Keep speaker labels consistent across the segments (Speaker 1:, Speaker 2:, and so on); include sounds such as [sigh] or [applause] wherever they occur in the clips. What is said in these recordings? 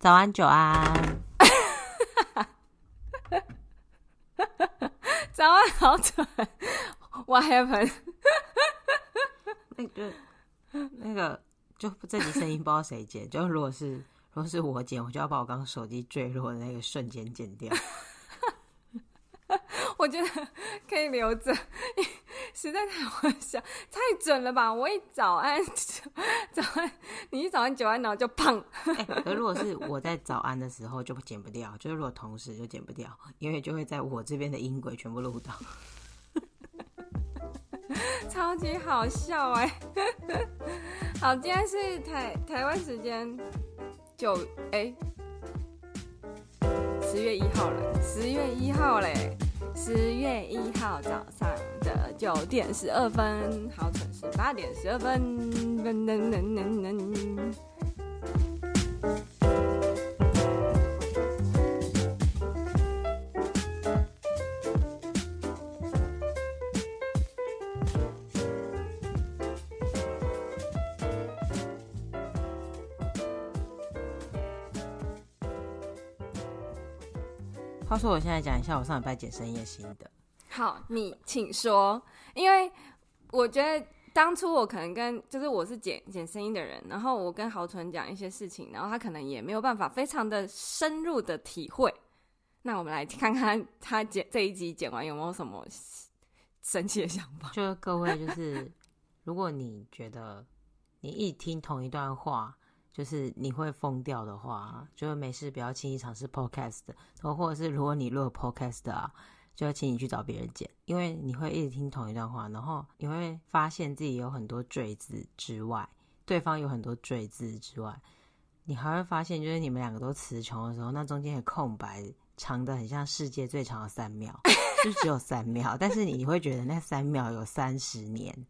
Speaker 1: 早安，久安。
Speaker 2: 早安，[laughs] 好准。What happened？[laughs]
Speaker 1: 那个，那个，就这集声音不知道谁剪。就如果是，如果是我剪，我就要把我刚刚手机坠落的那个瞬间剪掉。[laughs]
Speaker 2: 我觉得可以留着，实在太好笑，太准了吧！我一早安，[laughs] 早安，你一早安，九安，然后就砰。
Speaker 1: 哎、欸，可如果是我在早安的时候就剪不掉，就是如果同时就剪不掉，因为就会在我这边的音轨全部录到，[laughs]
Speaker 2: 超级好笑哎！[laughs] 好，今天是台台湾时间九哎十月一号了，十月一号嘞。十月一号早上的九点十二分，好准时八点十二分。噔噔噔噔噔
Speaker 1: 话说，我现在讲一下我上礼拜健身的心得。
Speaker 2: 好，你请说。因为我觉得当初我可能跟就是我是剪剪声音的人，然后我跟豪纯讲一些事情，然后他可能也没有办法非常的深入的体会。那我们来看看他剪这一集剪完有没有什么神奇的想法。
Speaker 1: 就是各位，就是如果你觉得你一听同一段话。就是你会疯掉的话，就没事不要轻易尝试 podcast，或者是如果你录 podcast 啊，就要请你去找别人剪，因为你会一直听同一段话，然后你会发现自己有很多赘字之外，对方有很多赘字之外，你还会发现，就是你们两个都词穷的时候，那中间的空白长得很像世界最长的三秒，就只有三秒，但是你会觉得那三秒有三十年，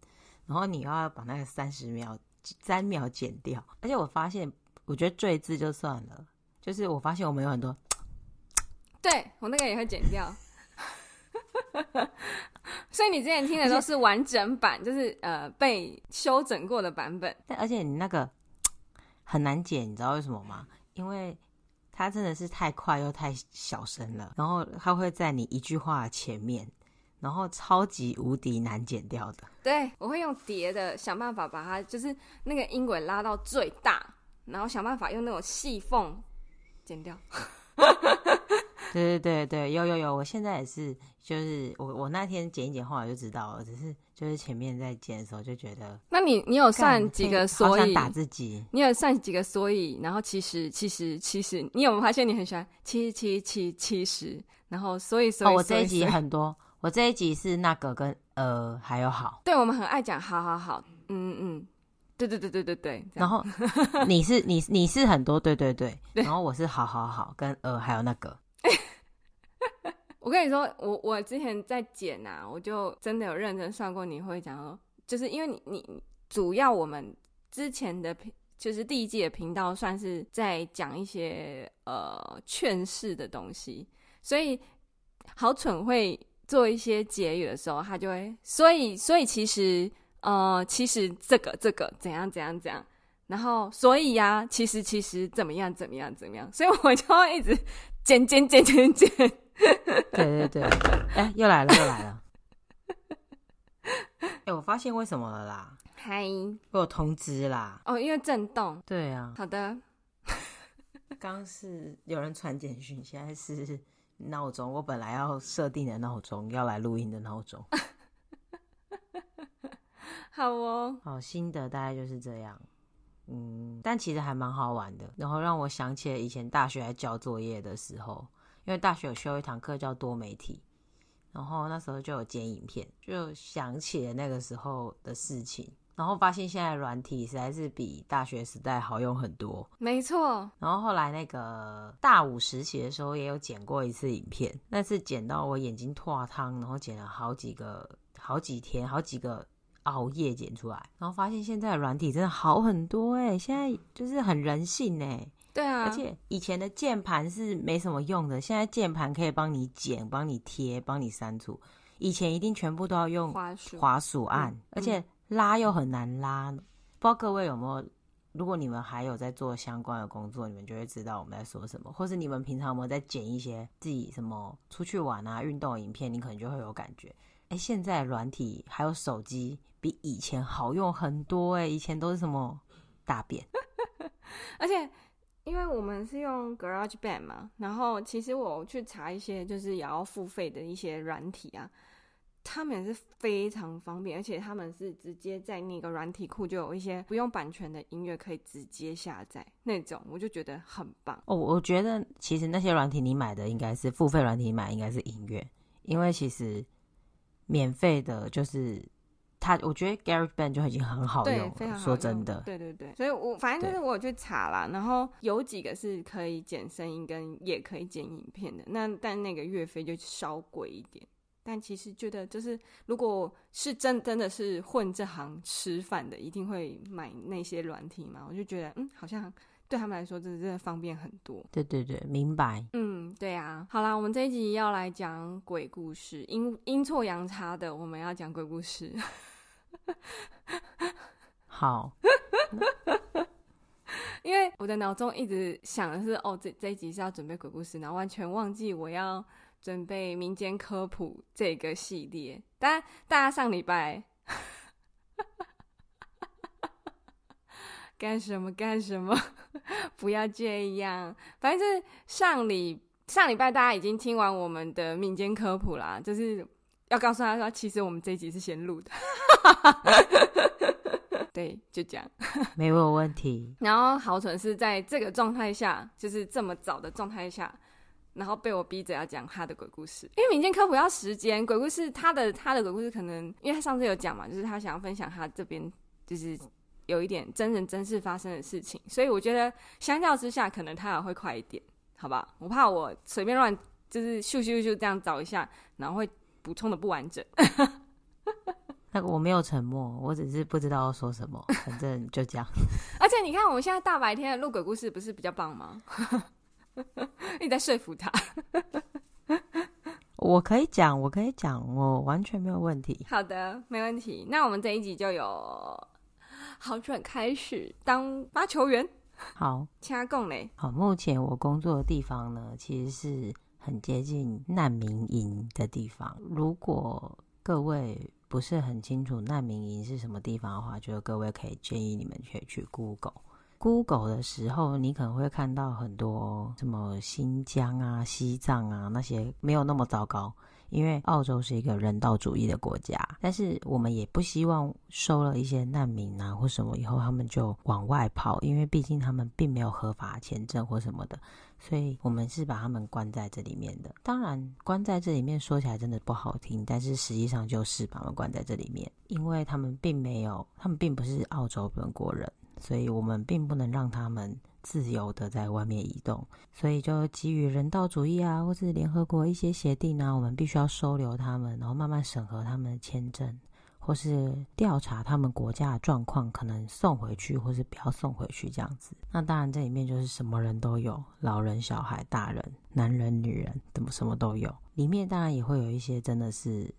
Speaker 1: 然后你要把那个三十秒。三秒剪掉，而且我发现，我觉得赘字就算了，就是我发现我们有很多，
Speaker 2: 对我那个也会剪掉，[laughs] 所以你之前听的都是完整版，就是呃被修整过的版本。
Speaker 1: 但而且你那个很难剪，你知道为什么吗？因为它真的是太快又太小声了，然后它会在你一句话前面。然后超级无敌难剪掉的，
Speaker 2: 对，我会用叠的想办法把它，就是那个音轨拉到最大，然后想办法用那种细缝剪掉。[laughs]
Speaker 1: 对对对对，有有有，我现在也是，就是我我那天剪一剪后来就知道了，只是就是前面在剪的时候就觉得，
Speaker 2: 那你你有算几个所以？
Speaker 1: 打自己。
Speaker 2: 你有算几个所以？然后其实其实其实，你有没有发现你很喜欢七七七七十？然后所以所以，
Speaker 1: 哦，我这一集很多。我这一集是那个跟呃还有好，
Speaker 2: 对，我们很爱讲好好好，嗯嗯，对对对对对对。
Speaker 1: 然后 [laughs] 你是你你是很多对对对，然后我是好好好跟呃还有那个。[laughs]
Speaker 2: 我跟你说，我我之前在剪啊，我就真的有认真算过，你会讲说，就是因为你你主要我们之前的频就是第一季的频道算是在讲一些呃劝世的东西，所以好蠢会。做一些结语的时候，他就会，所以，所以其实，呃，其实这个，这个怎样，怎样，怎样，然后，所以呀、啊，其实，其实怎么样，怎么样，怎么样，所以我就会一直剪，剪，剪，剪，剪。
Speaker 1: 对对对，哎、欸，又来了，又来了。哎、欸，我发现为什么了啦？[laughs]
Speaker 2: 嗨，
Speaker 1: 我有通知啦。
Speaker 2: 哦，因为震动。
Speaker 1: 对啊。
Speaker 2: 好的。
Speaker 1: 刚是有人传简讯，现在是。闹钟，我本来要设定的闹钟，要来录音的闹钟。[laughs]
Speaker 2: 好哦，
Speaker 1: 好，心得大概就是这样。嗯，但其实还蛮好玩的，然后让我想起了以前大学在交作业的时候，因为大学有修一堂课叫多媒体，然后那时候就有剪影片，就想起了那个时候的事情。然后发现现在软体实在是比大学时代好用很多，
Speaker 2: 没错。
Speaker 1: 然后后来那个大五实习的时候也有剪过一次影片，那次剪到我眼睛脱汤，然后剪了好几个、好几天、好几个熬夜剪出来，然后发现现在的软体真的好很多哎，现在就是很人性哎。
Speaker 2: 对啊，
Speaker 1: 而且以前的键盘是没什么用的，现在键盘可以帮你剪、帮你贴、帮你删除，以前一定全部都要用滑鼠、滑鼠按，嗯、而且。拉又很难拉，不知道各位有没有如果你们还有在做相关的工作，你们就会知道我们在说什么，或是你们平常有没有在剪一些自己什么出去玩啊、运动影片，你可能就会有感觉。哎，现在软体还有手机比以前好用很多哎，以前都是什么大便，[laughs]
Speaker 2: 而且因为我们是用 GarageBand 嘛，然后其实我去查一些就是也要付费的一些软体啊。他们也是非常方便，而且他们是直接在那个软体库就有一些不用版权的音乐可以直接下载那种，我就觉得很棒
Speaker 1: 哦。我觉得其实那些软体你买的应该是付费软体，买应该是音乐，因为其实免费的就是它，我觉得 GarageBand 就已经很好用了，
Speaker 2: 非常好用。
Speaker 1: 说真的，
Speaker 2: 对对对，所以我反正就是我有去查啦，然后有几个是可以剪声音跟也可以剪影片的，那但那个月费就稍贵一点。但其实觉得，就是如果是真真的是混这行吃饭的，一定会买那些软体嘛。我就觉得，嗯，好像对他们来说，真的真的方便很多。
Speaker 1: 对对对，明白。
Speaker 2: 嗯，对啊。好啦，我们这一集要来讲鬼故事，阴阴错阳差的，我们要讲鬼故事。[laughs]
Speaker 1: 好，[laughs]
Speaker 2: 因为我的脑中一直想的是，哦，这这一集是要准备鬼故事，然后完全忘记我要。准备民间科普这个系列，大家大家上礼拜干什么干什么？[laughs] 不要这样，反正就是上礼上礼拜大家已经听完我们的民间科普啦，就是要告诉他说，其实我们这一集是先录的，[laughs] 对，就这样，
Speaker 1: 没有问题。
Speaker 2: 然后好蠢是在这个状态下，就是这么早的状态下。然后被我逼着要讲他的鬼故事，因为民间科普要时间，鬼故事他的他的鬼故事可能，因为他上次有讲嘛，就是他想要分享他这边就是有一点真人真事发生的事情，所以我觉得相较之下，可能他也会快一点，好吧？我怕我随便乱就是咻咻咻这样找一下，然后会补充的不完整。[laughs]
Speaker 1: 那个我没有沉默，我只是不知道要说什么，反正就这样。
Speaker 2: 而且你看，我们现在大白天的录鬼故事，不是比较棒吗？[laughs] 你在说服他？[laughs]
Speaker 1: 我可以讲，我可以讲，我完全没有问题。
Speaker 2: 好的，没问题。那我们这一集就有好转开始当发球员。
Speaker 1: 好，
Speaker 2: 掐共嘞。
Speaker 1: 好，目前我工作的地方呢，其实是很接近难民营的地方。如果各位不是很清楚难民营是什么地方的话，就各位可以建议你们可以去 Google。Google 的时候，你可能会看到很多什么新疆啊、西藏啊那些没有那么糟糕，因为澳洲是一个人道主义的国家。但是我们也不希望收了一些难民啊或什么以后他们就往外跑，因为毕竟他们并没有合法签证或什么的，所以我们是把他们关在这里面的。当然，关在这里面说起来真的不好听，但是实际上就是把他们关在这里面，因为他们并没有，他们并不是澳洲本国人。所以我们并不能让他们自由的在外面移动，所以就基于人道主义啊，或是联合国一些协定啊，我们必须要收留他们，然后慢慢审核他们的签证，或是调查他们国家的状况，可能送回去，或是不要送回去这样子。那当然这里面就是什么人都有，老人、小孩、大人、男人、女人，怎么什么都有。里面当然也会有一些真的是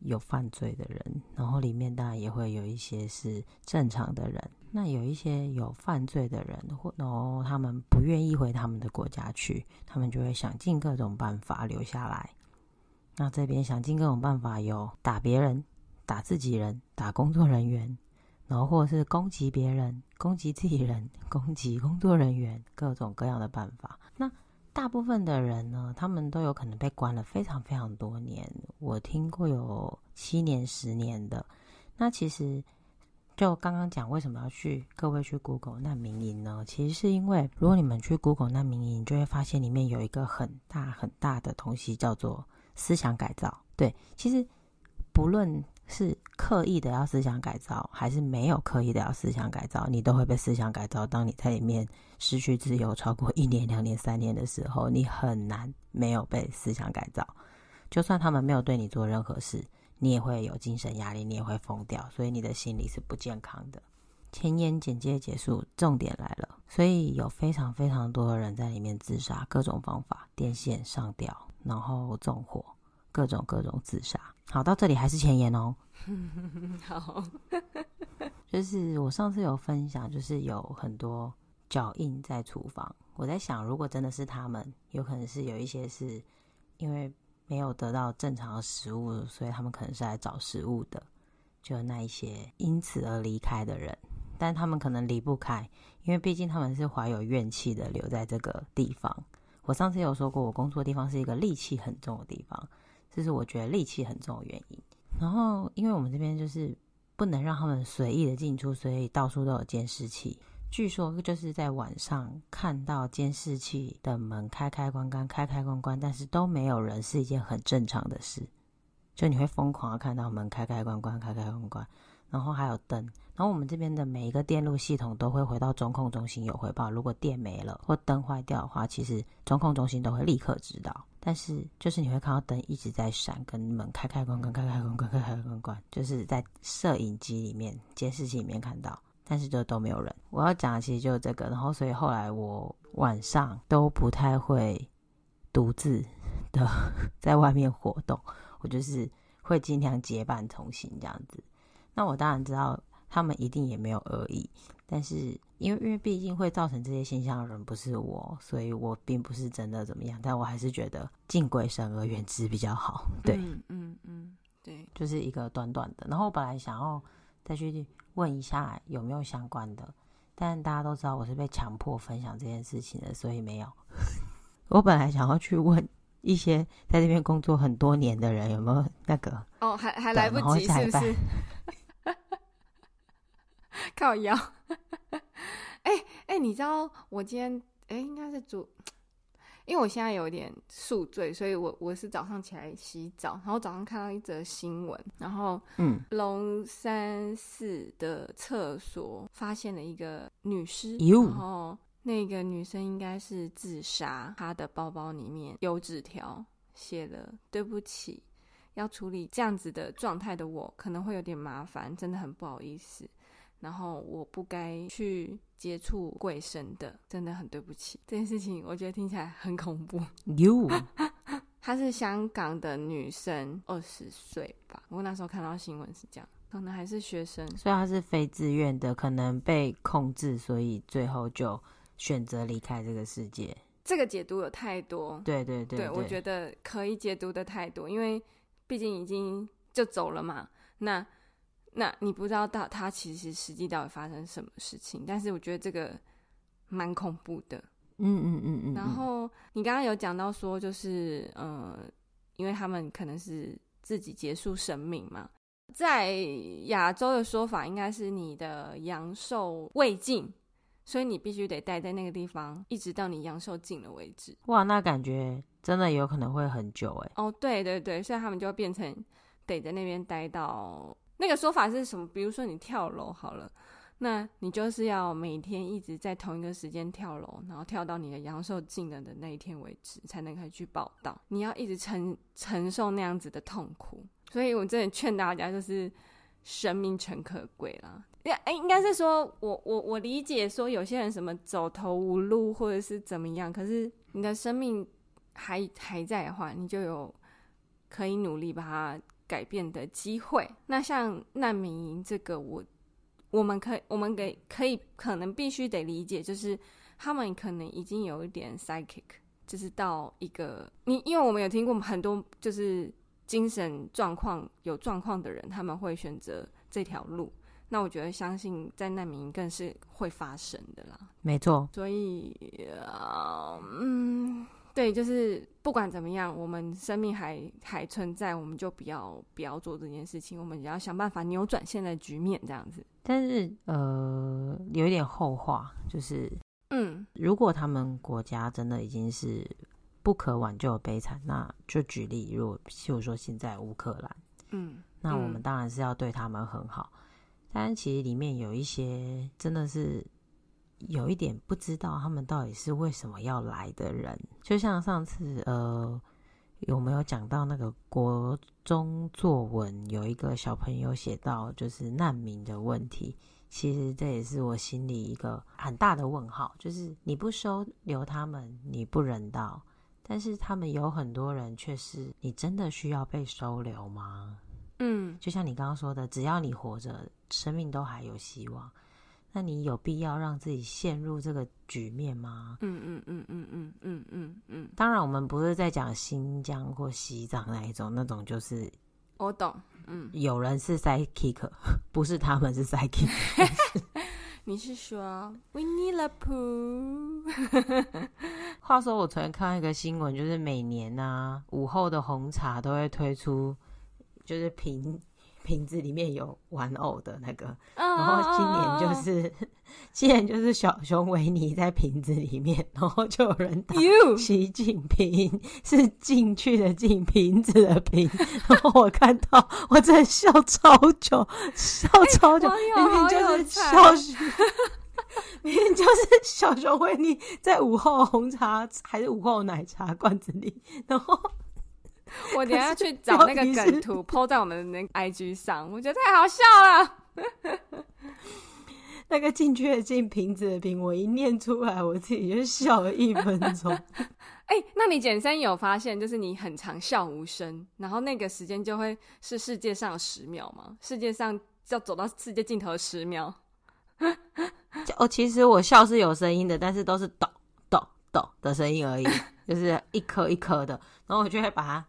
Speaker 1: 有犯罪的人，然后里面当然也会有一些是正常的人。那有一些有犯罪的人，或然后他们不愿意回他们的国家去，他们就会想尽各种办法留下来。那这边想尽各种办法，有打别人、打自己人、打工作人员，然后或是攻击别人、攻击自己人、攻击工作人员，各种各样的办法。那大部分的人呢，他们都有可能被关了非常非常多年。我听过有七年、十年的。那其实。就刚刚讲，为什么要去各位去 Google 难民营呢？其实是因为，如果你们去 Google 难民营，你就会发现里面有一个很大很大的东西，叫做思想改造。对，其实不论是刻意的要思想改造，还是没有刻意的要思想改造，你都会被思想改造。当你在里面失去自由超过一年、两年、三年的时候，你很难没有被思想改造。就算他们没有对你做任何事。你也会有精神压力，你也会疯掉，所以你的心理是不健康的。前言简介结束，重点来了。所以有非常非常多的人在里面自杀，各种方法，电线上吊，然后纵火，各种各种自杀。好，到这里还是前言哦。[laughs]
Speaker 2: 好，[laughs]
Speaker 1: 就是我上次有分享，就是有很多脚印在厨房。我在想，如果真的是他们，有可能是有一些是因为没有得到正常的食物，所以他们可能是来找食物的，就那一些因此而离开的人。但他们可能离不开，因为毕竟他们是怀有怨气的，留在这个地方。我上次有说过，我工作的地方是一个戾气很重的地方，这是我觉得戾气很重的原因。然后，因为我们这边就是不能让他们随意的进出，所以到处都有监视器。据说就是在晚上看到监视器的门开开关关，开开关关，但是都没有人，是一件很正常的事。就你会疯狂的看到门开开关关，开开关关。然后还有灯，然后我们这边的每一个电路系统都会回到中控中心有回报。如果电没了或灯坏掉的话，其实中控中心都会立刻知道。但是就是你会看到灯一直在闪，跟门开开关关、开开关关、开开关关，就是在摄影机里面、监视器里面看到，但是就都没有人。我要讲的其实就是这个，然后所以后来我晚上都不太会独自的在外面活动，我就是会尽量结伴同行这样子。那我当然知道他们一定也没有恶意，但是因为因为毕竟会造成这些现象的人不是我，所以我并不是真的怎么样，但我还是觉得敬鬼神而远之比较好。对，
Speaker 2: 嗯嗯嗯，对，
Speaker 1: 就是一个短短的。然后我本来想要再去问一下有没有相关的，但大家都知道我是被强迫分享这件事情的，所以没有。[laughs] 我本来想要去问。一些在这边工作很多年的人有没有那个？
Speaker 2: 哦，还还来不及，是不是？[laughs] 靠腰。哎 [laughs] 哎、欸欸，你知道我今天哎、欸，应该是主，因为我现在有点宿醉，所以我我是早上起来洗澡，然后早上看到一则新闻，然后嗯，龙山寺的厕所发现了一个女
Speaker 1: 尸，
Speaker 2: 然后。那个女生应该是自杀，她的包包里面有纸条，写了“对不起，要处理这样子的状态的我可能会有点麻烦，真的很不好意思。然后我不该去接触鬼神的，真的很对不起。这件事情我觉得听起来很恐怖。
Speaker 1: 哟，[laughs]
Speaker 2: 她是香港的女生，二十岁吧。我那时候看到新闻是这样，可能还是学生，
Speaker 1: 所以她是非自愿的，可能被控制，所以最后就。选择离开这个世界，
Speaker 2: 这个解读有太多。
Speaker 1: 对对对，对，
Speaker 2: 对，我觉得可以解读的太多，因为毕竟已经就走了嘛。那那你不知道到他其实实际到底发生什么事情，但是我觉得这个蛮恐怖的。
Speaker 1: 嗯嗯嗯嗯。
Speaker 2: 然后你刚刚有讲到说，就是呃，因为他们可能是自己结束生命嘛，在亚洲的说法应该是你的阳寿未尽。所以你必须得待在那个地方，一直到你阳寿尽了为止。
Speaker 1: 哇，那感觉真的有可能会很久哎。
Speaker 2: 哦，对对对，所以他们就会变成得在那边待到那个说法是什么？比如说你跳楼好了，那你就是要每天一直在同一个时间跳楼，然后跳到你的阳寿尽了的那一天为止，才能可以去报到。你要一直承承受那样子的痛苦。所以我真的劝大家，就是生命诚可贵啦。哎，应该是说，我我我理解说，有些人什么走投无路，或者是怎么样，可是你的生命还还在的话，你就有可以努力把它改变的机会。那像难民营这个我，我我们可以我们给可以可能必须得理解，就是他们可能已经有一点 psychic，就是到一个你，因为我们有听过很多就是精神状况有状况的人，他们会选择这条路。那我觉得，相信在难民更是会发生的啦。
Speaker 1: 没错，
Speaker 2: 所以，呃，嗯，对，就是不管怎么样，我们生命还还存在，我们就不要不要做这件事情，我们也要想办法扭转现在局面，这样子。
Speaker 1: 但是，呃，有一点后话，就是，
Speaker 2: 嗯，
Speaker 1: 如果他们国家真的已经是不可挽救的悲惨，那就举例，如果譬如说现在乌克兰，
Speaker 2: 嗯，
Speaker 1: 那我们当然是要对他们很好。但其实里面有一些真的是有一点不知道他们到底是为什么要来的人，就像上次呃有没有讲到那个国中作文，有一个小朋友写到就是难民的问题，其实这也是我心里一个很大的问号，就是你不收留他们，你不人道，但是他们有很多人却是你真的需要被收留吗？
Speaker 2: 嗯，
Speaker 1: 就像你刚刚说的，只要你活着，生命都还有希望。那你有必要让自己陷入这个局面吗？
Speaker 2: 嗯嗯嗯嗯嗯嗯嗯嗯。
Speaker 1: 当然，我们不是在讲新疆或西藏那一种，那种就是
Speaker 2: 我懂。嗯，
Speaker 1: 有人是 psychic，[laughs] 不是他们是 psychic。[laughs]
Speaker 2: 你是说 Winnie the Pooh？
Speaker 1: 话说，我昨天看到一个新闻，就是每年啊，午后的红茶都会推出，就是瓶。瓶子里面有玩偶的那个，oh, 然后今年就是，oh. 今年就是小熊维尼在瓶子里面，然后就有人打习近平是进去的进瓶子的瓶，然后我看到我真的笑超久，笑超久，明明就是小熊，明明就是小熊维尼在午后红茶还是午后奶茶罐子里，然后。[laughs]
Speaker 2: 我等下去找那个梗图，[laughs] po 在我们的那个 IG 上，我觉得太好笑了。[laughs]
Speaker 1: 那个进去的进瓶子的瓶，我一念出来，我自己就笑了一分钟。
Speaker 2: 哎、欸，那你简生有发现，就是你很常笑无声，然后那个时间就会是世界上十秒吗？世界上要走到世界尽头十秒。
Speaker 1: 哦，其实我笑是有声音的，但是都是抖抖抖的声音而已，就是一颗一颗的，然后我就会把它。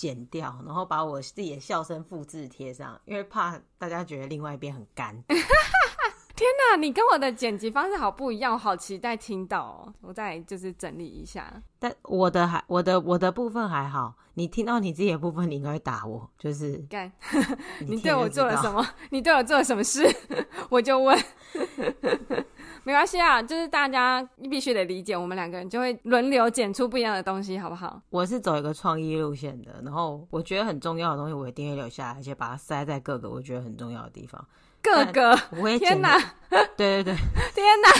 Speaker 1: 剪掉，然后把我自己的笑声复制贴上，因为怕大家觉得另外一边很干。[laughs]
Speaker 2: 天哪，你跟我的剪辑方式好不一样，我好期待听到哦！我再就是整理一下。
Speaker 1: 但我的还我的我的部分还好，你听到你自己的部分，你应该会打我，就是
Speaker 2: 干。你 [laughs] 对我做了什么？[laughs] 你对我做了什么事？我就问。没关系啊，就是大家必须得理解，我们两个人就会轮流剪出不一样的东西，好不好？
Speaker 1: 我是走一个创意路线的，然后我觉得很重要的东西，我一定会留下来，而且把它塞在各个我觉得很重要的地方。
Speaker 2: 各个，
Speaker 1: 我也
Speaker 2: 天哪！
Speaker 1: 对对对，[laughs]
Speaker 2: 天哪！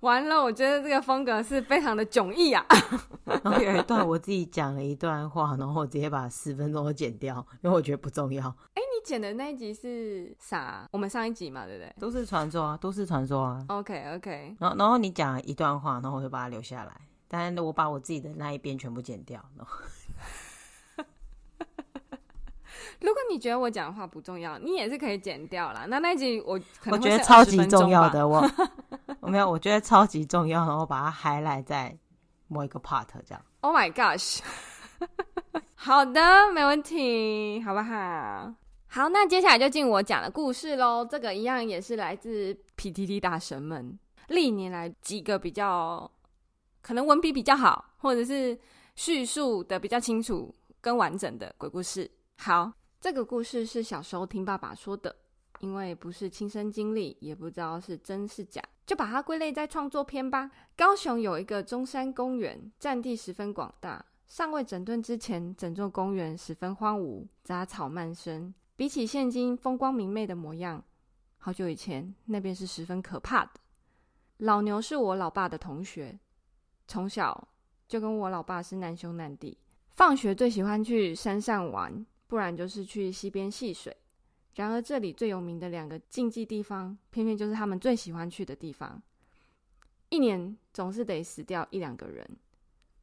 Speaker 2: 完了，我觉得这个风格是非常的迥异啊。[laughs]
Speaker 1: 然后有一段我自己讲了一段话，然后我直接把十分钟都剪掉，因为我觉得不重要。
Speaker 2: 哎，你剪的那一集是啥？我们上一集嘛，对不对？
Speaker 1: 都是传说啊，都是传说啊。
Speaker 2: OK OK。
Speaker 1: 然后然后你讲一段话，然后我就把它留下来，但是我把我自己的那一边全部剪掉。
Speaker 2: 如果你觉得我讲的话不重要，你也是可以剪掉啦。那那一集我可能
Speaker 1: 我觉得超级重要的，我 [laughs] 我没有，我觉得超级重要，然后把它 highlight 在某一个 part 这样。
Speaker 2: Oh my gosh！[laughs] 好的，没问题，好不好？好，那接下来就进我讲的故事喽。这个一样也是来自 PTT 大神们历年来几个比较可能文笔比较好，或者是叙述的比较清楚跟完整的鬼故事。好。这个故事是小时候听爸爸说的，因为不是亲身经历，也不知道是真是假，就把它归类在创作篇吧。高雄有一个中山公园，占地十分广大，尚未整顿之前，整座公园十分荒芜，杂草漫生。比起现今风光明媚的模样，好久以前那边是十分可怕的。老牛是我老爸的同学，从小就跟我老爸是难兄难弟，放学最喜欢去山上玩。不然就是去溪边戏水。然而这里最有名的两个禁忌地方，偏偏就是他们最喜欢去的地方。一年总是得死掉一两个人，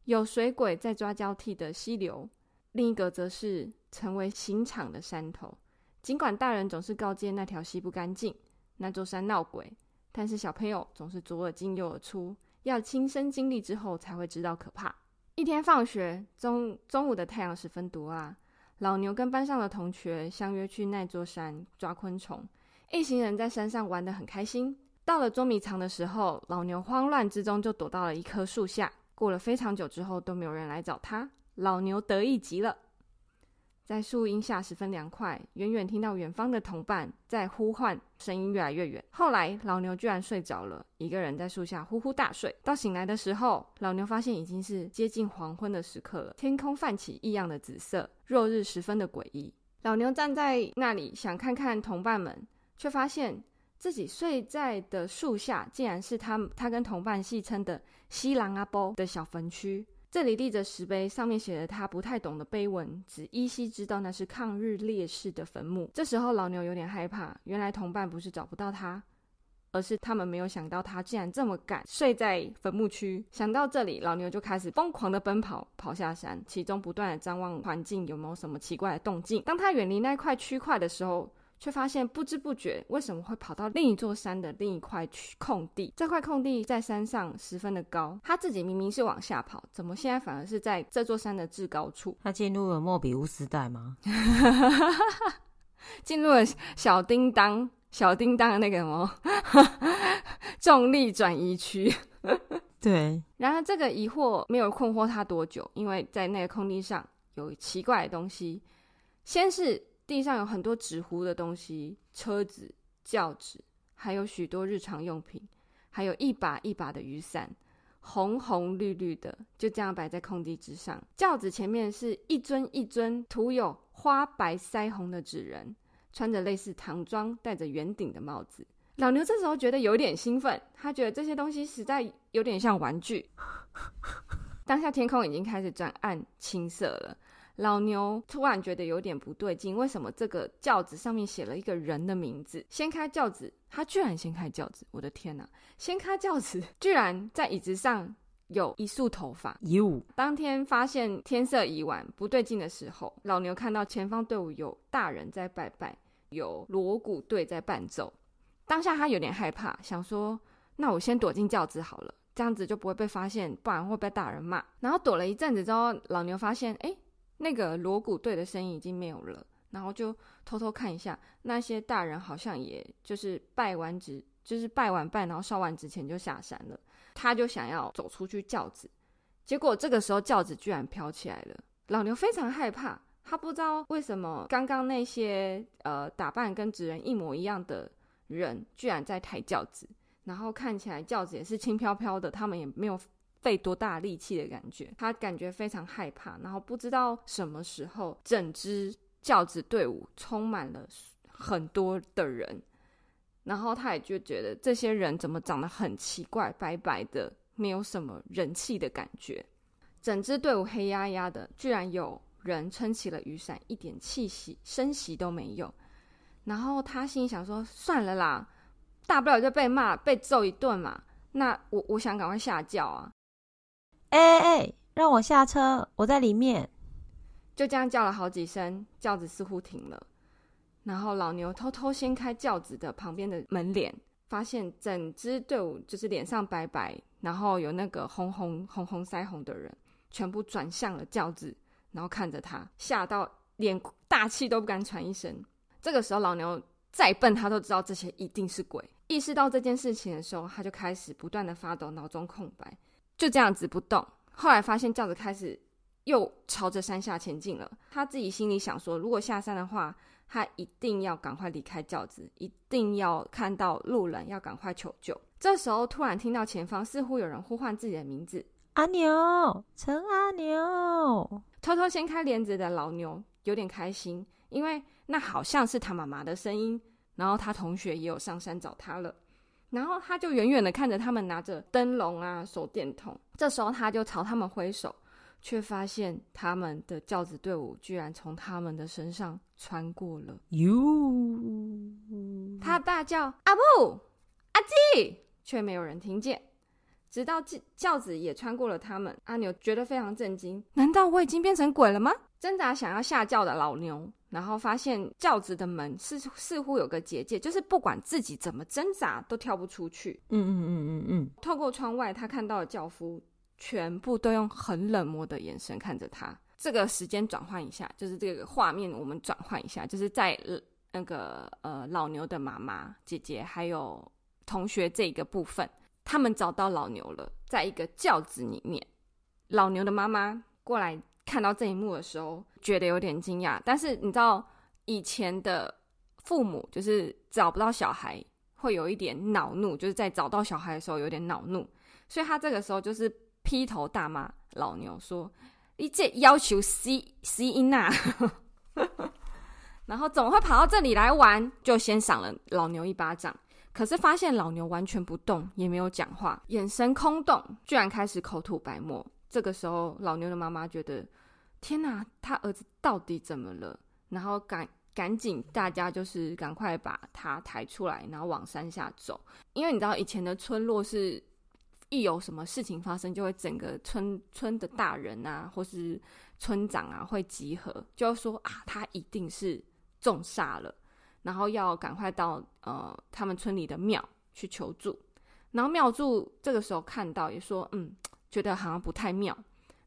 Speaker 2: 有水鬼在抓交替的溪流，另一个则是成为刑场的山头。尽管大人总是告诫那条溪不干净，那座山闹鬼，但是小朋友总是左耳进右耳出，要亲身经历之后才会知道可怕。一天放学，中中午的太阳十分毒辣。老牛跟班上的同学相约去那座山抓昆虫，一行人在山上玩得很开心。到了捉迷藏的时候，老牛慌乱之中就躲到了一棵树下。过了非常久之后，都没有人来找他，老牛得意极了。在树荫下十分凉快，远远听到远方的同伴在呼唤，声音越来越远。后来老牛居然睡着了，一个人在树下呼呼大睡。到醒来的时候，老牛发现已经是接近黄昏的时刻了，天空泛起异样的紫色，落日十分的诡异。老牛站在那里想看看同伴们，却发现自己睡在的树下竟然是他他跟同伴戏称的西郎阿波的小坟区。这里立着石碑，上面写着他不太懂的碑文，只依稀知道那是抗日烈士的坟墓。这时候老牛有点害怕，原来同伴不是找不到他，而是他们没有想到他竟然这么敢，睡在坟墓区。想到这里，老牛就开始疯狂的奔跑，跑下山，其中不断的张望环境有没有什么奇怪的动静。当他远离那块区块的时候，却发现不知不觉为什么会跑到另一座山的另一块区空地？这块空地在山上十分的高，他自己明明是往下跑，怎么现在反而是在这座山的至高处？
Speaker 1: 他进入了莫比乌斯带吗？[laughs]
Speaker 2: 进入了小叮当、小叮当的那个什么 [laughs] 重力转移区？[laughs]
Speaker 1: 对。
Speaker 2: 然而这个疑惑没有困惑他多久，因为在那个空地上有奇怪的东西，先是。地上有很多纸糊的东西，车子、轿子，还有许多日常用品，还有一把一把的雨伞，红红绿绿的，就这样摆在空地之上。轿子前面是一尊一尊涂有花白腮红的纸人，穿着类似唐装、戴着圆顶的帽子。老牛这时候觉得有点兴奋，他觉得这些东西实在有点像玩具。[laughs] 当下天空已经开始转暗青色了。老牛突然觉得有点不对劲，为什么这个轿子上面写了一个人的名字？掀开轿子，他居然掀开轿子！我的天哪！掀开轿子，[laughs] 居然在椅子上有一束头发。
Speaker 1: 哟！
Speaker 2: 当天发现天色已晚，不对劲的时候，老牛看到前方队伍有大人在拜拜，有锣鼓队在伴奏。当下他有点害怕，想说：那我先躲进轿子好了，这样子就不会被发现，不然会被大人骂。然后躲了一阵子之后，老牛发现，哎。那个锣鼓队的声音已经没有了，然后就偷偷看一下，那些大人好像也就是拜完纸，就是拜完拜，然后烧完纸钱就下山了。他就想要走出去轿子，结果这个时候轿子居然飘起来了。老牛非常害怕，他不知道为什么刚刚那些呃打扮跟纸人一模一样的人居然在抬轿子，然后看起来轿子也是轻飘飘的，他们也没有。费多大力气的感觉，他感觉非常害怕，然后不知道什么时候，整支轿子队伍充满了很多的人，然后他也就觉得这些人怎么长得很奇怪，白白的，没有什么人气的感觉，整支队伍黑压压的，居然有人撑起了雨伞，一点气息声息都没有，然后他心里想说：算了啦，大不了就被骂被揍一顿嘛，那我我想赶快下轿啊。
Speaker 1: 哎哎哎！让我下车，我在里面。
Speaker 2: 就这样叫了好几声，轿子似乎停了。然后老牛偷偷掀开轿子的旁边的门帘，发现整支队伍就是脸上白白，然后有那个红红红红腮红的人，全部转向了轿子，然后看着他，吓到连大气都不敢喘一声。这个时候，老牛再笨，他都知道这些一定是鬼。意识到这件事情的时候，他就开始不断的发抖，脑中空白。就这样子不动，后来发现轿子开始又朝着山下前进了。他自己心里想说，如果下山的话，他一定要赶快离开轿子，一定要看到路人，要赶快求救。这时候突然听到前方似乎有人呼唤自己的名字：“
Speaker 1: 阿牛，陈阿牛。”
Speaker 2: 偷偷掀开帘子的老牛有点开心，因为那好像是他妈妈的声音。然后他同学也有上山找他了。然后他就远远的看着他们拿着灯笼啊、手电筒，这时候他就朝他们挥手，却发现他们的轿子队伍居然从他们的身上穿过了。哟！他大叫：“阿布，阿基！”却没有人听见。直到轿轿子也穿过了他们，阿牛觉得非常震惊：难道我已经变成鬼了吗？挣扎想要下轿的老牛。然后发现轿子的门是似乎有个结界，就是不管自己怎么挣扎都跳不出去。
Speaker 1: 嗯嗯嗯嗯嗯。
Speaker 2: 透过窗外，他看到了轿夫全部都用很冷漠的眼神看着他。这个时间转换一下，就是这个画面我们转换一下，就是在那个呃老牛的妈妈、姐姐还有同学这个部分，他们找到老牛了，在一个轿子里面。老牛的妈妈过来。看到这一幕的时候，觉得有点惊讶。但是你知道，以前的父母就是找不到小孩，会有一点恼怒，就是在找到小孩的时候有点恼怒。所以他这个时候就是劈头大骂老牛，说：“你这要求死死因呐！” [laughs] 然后怎么会跑到这里来玩？就先赏了老牛一巴掌。可是发现老牛完全不动，也没有讲话，眼神空洞，居然开始口吐白沫。这个时候，老牛的妈妈觉得，天哪，他儿子到底怎么了？然后赶赶紧大家就是赶快把他抬出来，然后往山下走，因为你知道以前的村落是一有什么事情发生，就会整个村村的大人啊，或是村长啊会集合，就说啊，他一定是中煞了，然后要赶快到呃他们村里的庙去求助。然后庙祝这个时候看到也说，嗯，觉得好像不太妙，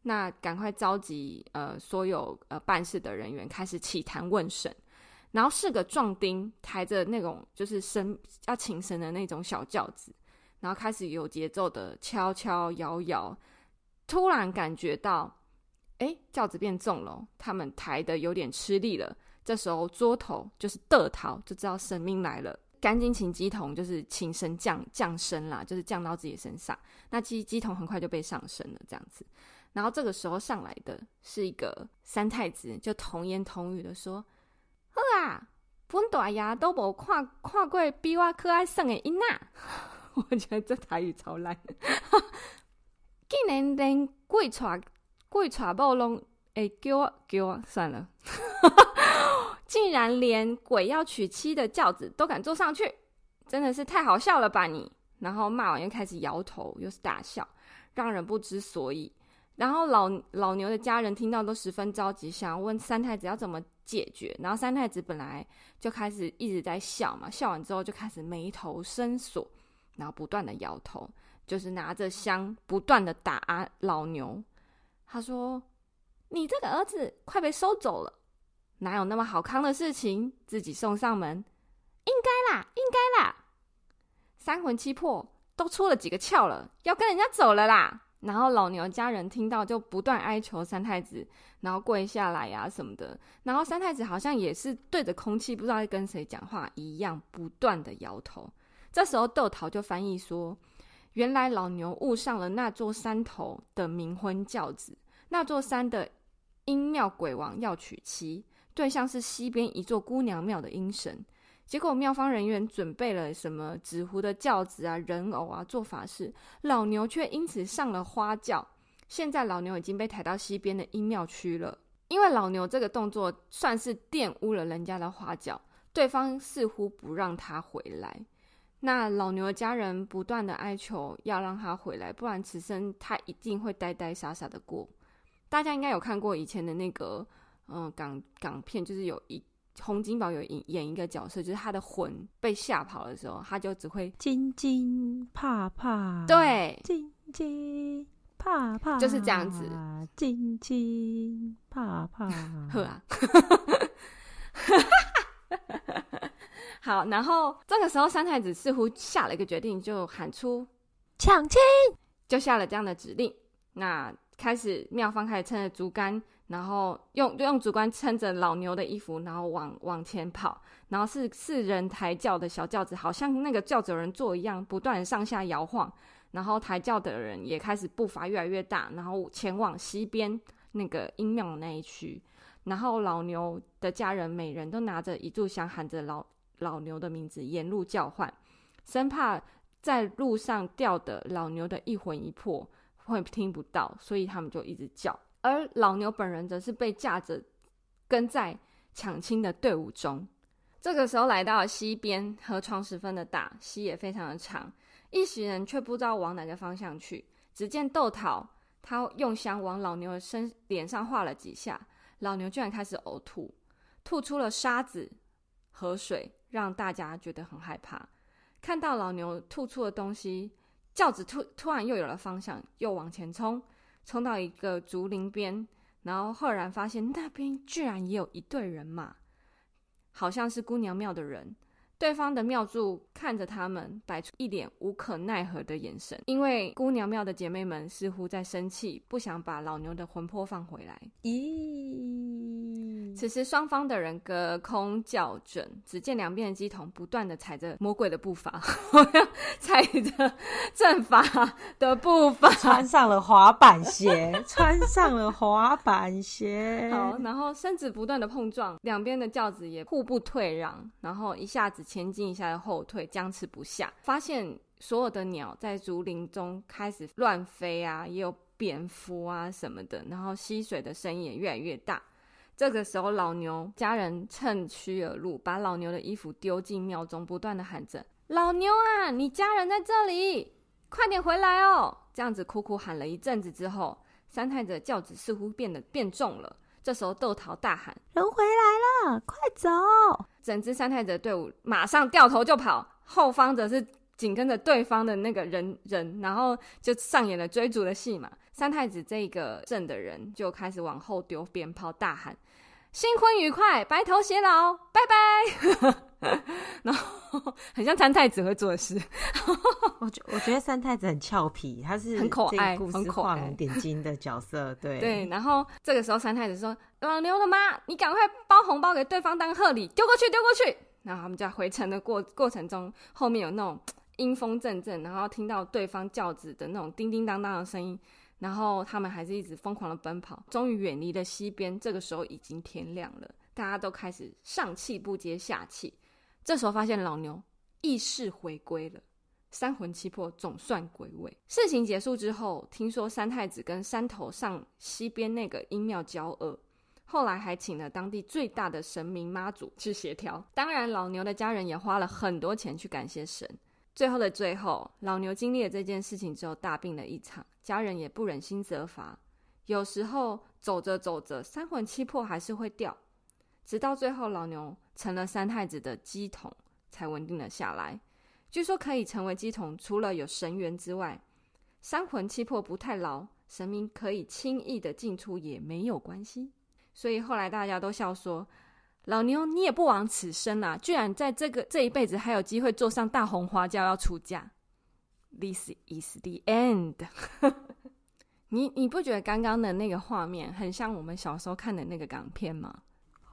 Speaker 2: 那赶快召集呃所有呃办事的人员开始起坛问审。然后四个壮丁抬着那种就是神要请神的那种小轿子，然后开始有节奏的敲敲摇摇。突然感觉到，哎，轿子变重了，他们抬的有点吃力了。这时候桌头就是得逃，就知道神明来了。赶紧请鸡童，就是请神降降生啦，就是降到自己身上。那乩乩童很快就被上身了，这样子。然后这个时候上来的是一个三太子，就童言童语的说：“啊，本大爷都无看看过比我可爱生的囡仔。[laughs] ”我觉得这台语超烂，[laughs] 竟然连鬼娶鬼娶某拢会叫我叫我算了。竟然连鬼要娶妻的轿子都敢坐上去，真的是太好笑了吧你！然后骂完又开始摇头，又是大笑，让人不知所以。然后老老牛的家人听到都十分着急，想要问三太子要怎么解决。然后三太子本来就开始一直在笑嘛，笑完之后就开始眉头深锁，然后不断的摇头，就是拿着香不断的打老牛。他说：“你这个儿子快被收走了。”哪有那么好康的事情？自己送上门，应该啦，应该啦。三魂七魄都出了几个窍了，要跟人家走了啦。然后老牛家人听到就不断哀求三太子，然后跪下来呀、什么的。然后三太子好像也是对着空气，不知道在跟谁讲话一样，不断的摇头。这时候窦桃就翻译说：原来老牛误上了那座山头的冥婚轿子，那座山的阴庙鬼王要娶妻。对象是西边一座姑娘庙的阴神，结果庙方人员准备了什么纸糊的轿子啊、人偶啊做法事，老牛却因此上了花轿。现在老牛已经被抬到西边的阴庙区了，因为老牛这个动作算是玷污了人家的花轿，对方似乎不让他回来。那老牛的家人不断的哀求要让他回来，不然此生他一定会呆呆傻傻的过。大家应该有看过以前的那个。嗯，港港片就是有一洪金宝有演演一个角色，就是他的魂被吓跑的时候，他就只会惊惊怕怕，对，惊惊怕怕，就是这样子，惊惊怕怕，[laughs] 呵啊，[laughs] 好，然后这个时候三太子似乎下了一个决定，就喊出抢亲，就下了这样的指令，那开始妙方开始撑着竹竿。然后用用竹竿撑着老牛的衣服，然后往往前跑，然后是四人抬轿的小轿子，好像那个轿子有人坐一样，不断上下摇晃。然后抬轿的人也开始步伐越来越大，然后前往西边那个阴庙那一区。然后老牛的家人每人都拿着一炷香，喊着老老牛的名字，沿路叫唤，生怕在路上掉的老牛的一魂一魄会听不到，所以他们就一直叫。而老牛本人则是被架着跟在抢亲的队伍中。这个时候来到了西边，河床十分的大，溪也非常的长，一行人却不知道往哪个方向去。只见窦桃他用香往老牛的身脸上画了几下，老牛居然开始呕吐，吐出了沙子、河水，让大家觉得很害怕。看到老牛吐出的东西，轿子突突然又有了方向，又往前冲。冲到一个竹林边，然后赫然发现那边居然也有一队人马，好像是姑娘庙的人。对方的庙祝看着他们，摆出一脸无可奈何的眼神，因为姑娘庙的姐妹们似乎在生气，不想把老牛的魂魄放回来。咦？此时双方的人隔空叫阵，只见两边的鸡童不断的踩着魔鬼的步伐，[laughs] 踩着阵法的步伐，
Speaker 1: 穿上了滑板鞋，穿上了滑板鞋。
Speaker 2: 好，然后身子不断的碰撞，两边的轿子也互不退让，然后一下子。前进一下又后退，僵持不下。发现所有的鸟在竹林中开始乱飞啊，也有蝙蝠啊什么的。然后溪水的声音也越来越大。这个时候，老牛家人趁虚而入，把老牛的衣服丢进庙中，不断的喊着：“老牛啊，你家人在这里，快点回来哦！”这样子苦苦喊了一阵子之后，三太子的轿子似乎变得变重了。这时候，窦桃大喊：“
Speaker 1: 人回来了，快走！”
Speaker 2: 整支三太子的队伍马上掉头就跑，后方则是紧跟着对方的那个人人，然后就上演了追逐的戏嘛。三太子这个镇的人就开始往后丢鞭炮，大喊。新婚愉快，白头偕老，拜拜。[laughs] 然后很像三太子会做的事。[laughs]
Speaker 1: 我觉我觉得三太子很俏皮，他是
Speaker 2: 很可爱，
Speaker 1: 很画龙点睛的角色。对
Speaker 2: 对。然后这个时候三太子说：“老牛的妈，你赶快包红包给对方当贺礼，丢过去，丢过去。”然后他们在回程的过过程中，后面有那种阴风阵阵，然后听到对方轿子的那种叮叮当当的声音。然后他们还是一直疯狂的奔跑，终于远离了西边。这个时候已经天亮了，大家都开始上气不接下气。这时候发现老牛意识回归了，三魂七魄总算归位。事情结束之后，听说三太子跟山头上西边那个阴庙交恶，后来还请了当地最大的神明妈祖去协调。当然，老牛的家人也花了很多钱去感谢神。最后的最后，老牛经历了这件事情之后，大病了一场。家人也不忍心责罚，有时候走着走着，三魂七魄还是会掉，直到最后老牛成了三太子的乩童，才稳定了下来。据说可以成为乩童，除了有神缘之外，三魂七魄不太牢，神明可以轻易的进出也没有关系。所以后来大家都笑说：“老牛你也不枉此生啊，居然在这个这一辈子还有机会坐上大红花轿要出嫁。” This is the end [laughs] 你。你你不觉得刚刚的那个画面很像我们小时候看的那个港片吗？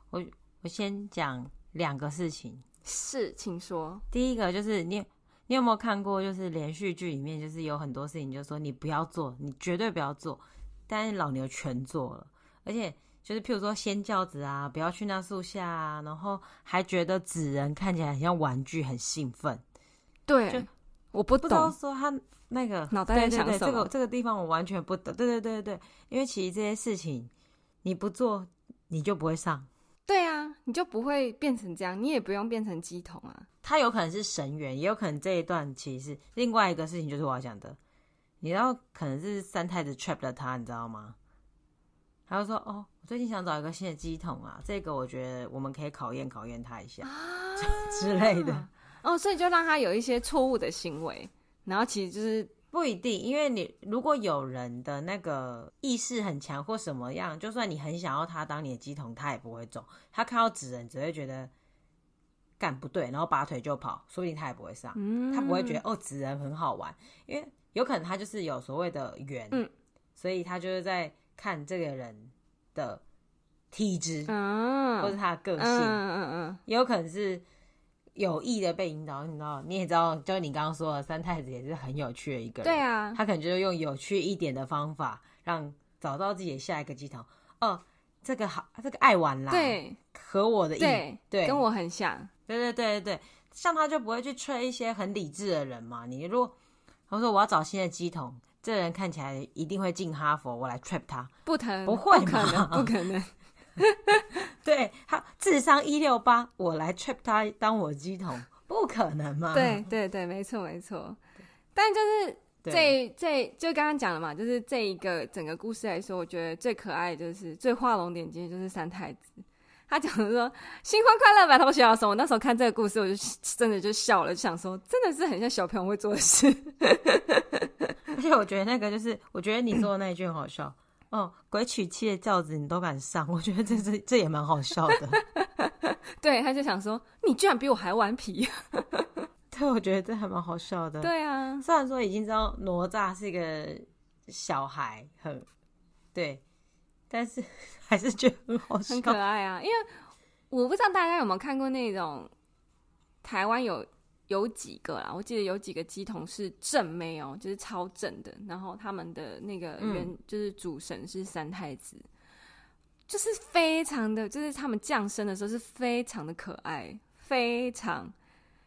Speaker 1: 我我先讲两个事情。
Speaker 2: 是，请说。
Speaker 1: 第一个就是你，你有没有看过？就是连续剧里面，就是有很多事情，就是说你不要做，你绝对不要做。但是老牛全做了，而且就是譬如说掀轿子啊，不要去那树下啊，然后还觉得纸人看起来很像玩具，很兴奋。
Speaker 2: 对。我不懂，不知道
Speaker 1: 说他那个
Speaker 2: 脑袋在想什么。
Speaker 1: 这个这个地方我完全不懂。对对对对，因为其实这些事情你不做，你就不会上。
Speaker 2: 对啊，你就不会变成这样，你也不用变成鸡桶啊。
Speaker 1: 他有可能是神缘，也有可能这一段其实是另外一个事情，就是我要讲的。你知道，可能是三太子 trap 了他，你知道吗？他就说：“哦，我最近想找一个新的机桶啊，这个我觉得我们可以考验考验他一下，啊、之类的。”
Speaker 2: 哦，所以就让他有一些错误的行为，然后其实就是
Speaker 1: 不一定，因为你如果有人的那个意识很强或什么样，就算你很想要他当你的鸡桶，他也不会走。他看到纸人只会觉得干不对，然后拔腿就跑，说不定他也不会上。嗯，他不会觉得哦纸人很好玩，因为有可能他就是有所谓的缘，嗯，所以他就是在看这个人的体质，嗯，或是他的个性，嗯嗯嗯，也有可能是。有意的被引导，你知道，你也知道，就是你刚刚说的三太子也是很有趣的一个人。
Speaker 2: 对啊，
Speaker 1: 他可能就是用有趣一点的方法，让找到自己的下一个乩童。哦，这个好，这个爱玩啦，
Speaker 2: 对，
Speaker 1: 和我的意，
Speaker 2: 对，
Speaker 1: 对，
Speaker 2: 跟我很像。
Speaker 1: 对对对对对，像他就不会去吹一些很理智的人嘛。你如果他说我要找新的乩童，这人看起来一定会进哈佛，我来 trap 他，
Speaker 2: 不疼，
Speaker 1: 不会，
Speaker 2: 不可能，不可能。[laughs]
Speaker 1: 对他智商一六八，我来 trap 他当我鸡桶，不可能嘛？
Speaker 2: 对对对，没错没错。但就是这对这就刚刚讲了嘛，就是这一个整个故事来说，我觉得最可爱的就是最画龙点睛的就是三太子。他讲的说新婚快乐，白头偕老的时候，我那时候看这个故事，我就真的就笑了，就想说真的是很像小朋友会做的事。[laughs]
Speaker 1: 而且我觉得那个就是，我觉得你说的那一句很好笑。哦，鬼娶妻的轿子你都敢上，我觉得这这这也蛮好笑的。[laughs]
Speaker 2: 对，他就想说，你居然比我还顽皮。[laughs]
Speaker 1: 对，我觉得这还蛮好笑的。
Speaker 2: 对啊，
Speaker 1: 虽然说已经知道哪吒是一个小孩，很对，但是还是觉得很好笑，
Speaker 2: 很可爱啊。因为我不知道大家有没有看过那种台湾有。有几个啦，我记得有几个鸡童是正妹哦，就是超正的。然后他们的那个原、嗯、就是主神是三太子，就是非常的，就是他们降生的时候是非常的可爱，非常。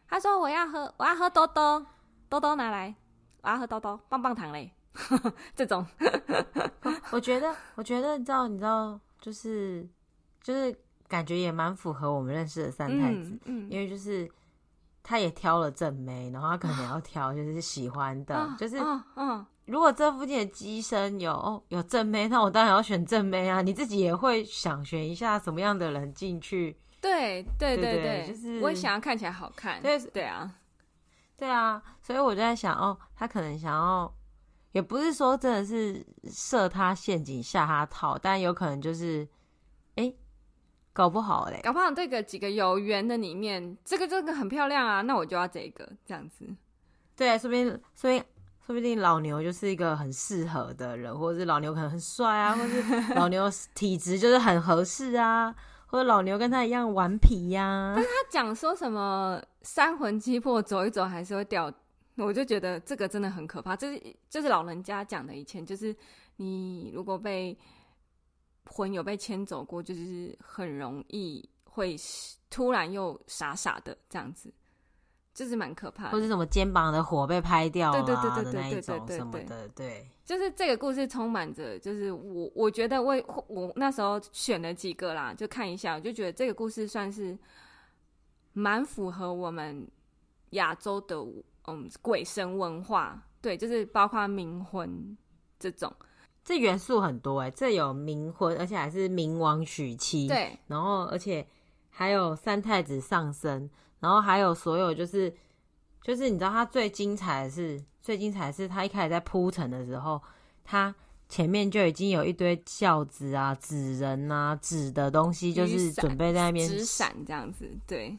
Speaker 2: 他说我要喝，我要喝多多，多多拿来，我要喝多多棒棒糖嘞，[laughs] 这种。[laughs]
Speaker 1: 我觉得，我觉得你知道，你知道，就是就是感觉也蛮符合我们认识的三太子，
Speaker 2: 嗯，嗯
Speaker 1: 因为就是他也挑了正妹，然后他可能要挑就是喜欢的，
Speaker 2: 啊、
Speaker 1: 就是
Speaker 2: 嗯。啊
Speaker 1: 如果这附近的机身有有正妹，那我当然要选正妹啊！你自己也会想选一下什么样的人进去？
Speaker 2: 对对对对，
Speaker 1: 对对就是
Speaker 2: 我想要看起来好看。
Speaker 1: 对
Speaker 2: 对啊，
Speaker 1: 对啊，所以我就在想，哦，他可能想要，也不是说真的是设他陷阱下他套，但有可能就是，哎，搞不好嘞，
Speaker 2: 搞不好这个几个有缘的里面，这个这个很漂亮啊，那我就要这个这样子。
Speaker 1: 对，说不定说不定。说不定老牛就是一个很适合的人，或者是老牛可能很帅啊，或者是 [laughs] 老牛体质就是很合适啊，或者老牛跟他一样顽皮呀、啊。
Speaker 2: 但是他讲说什么三魂七魄走一走还是会掉，我就觉得这个真的很可怕。这是就是老人家讲的，以前就是你如果被魂有被牵走过，就是很容易会突然又傻傻的这样子。就是蛮可怕的，
Speaker 1: 或是什么肩膀的火被拍掉了，
Speaker 2: 对对对对对
Speaker 1: 那一种什么的，
Speaker 2: 对，对，
Speaker 1: 对，
Speaker 2: 就是这个故事充满着，就是我我觉得我我那时候选了几个啦，就看一下，我就觉得这个故事算是蛮符合我们亚洲的嗯鬼神文化，对，就是包括冥婚这种，
Speaker 1: 这元素很多哎、欸，这有冥婚，而且还是冥王娶妻，
Speaker 2: 对，
Speaker 1: 然后而且还有三太子上身。然后还有所有就是，就是你知道他最精彩的是，最精彩的是他一开始在铺陈的时候，他前面就已经有一堆孝子啊、纸人啊、纸的东西，就是准备在那边
Speaker 2: 纸伞这样子，对，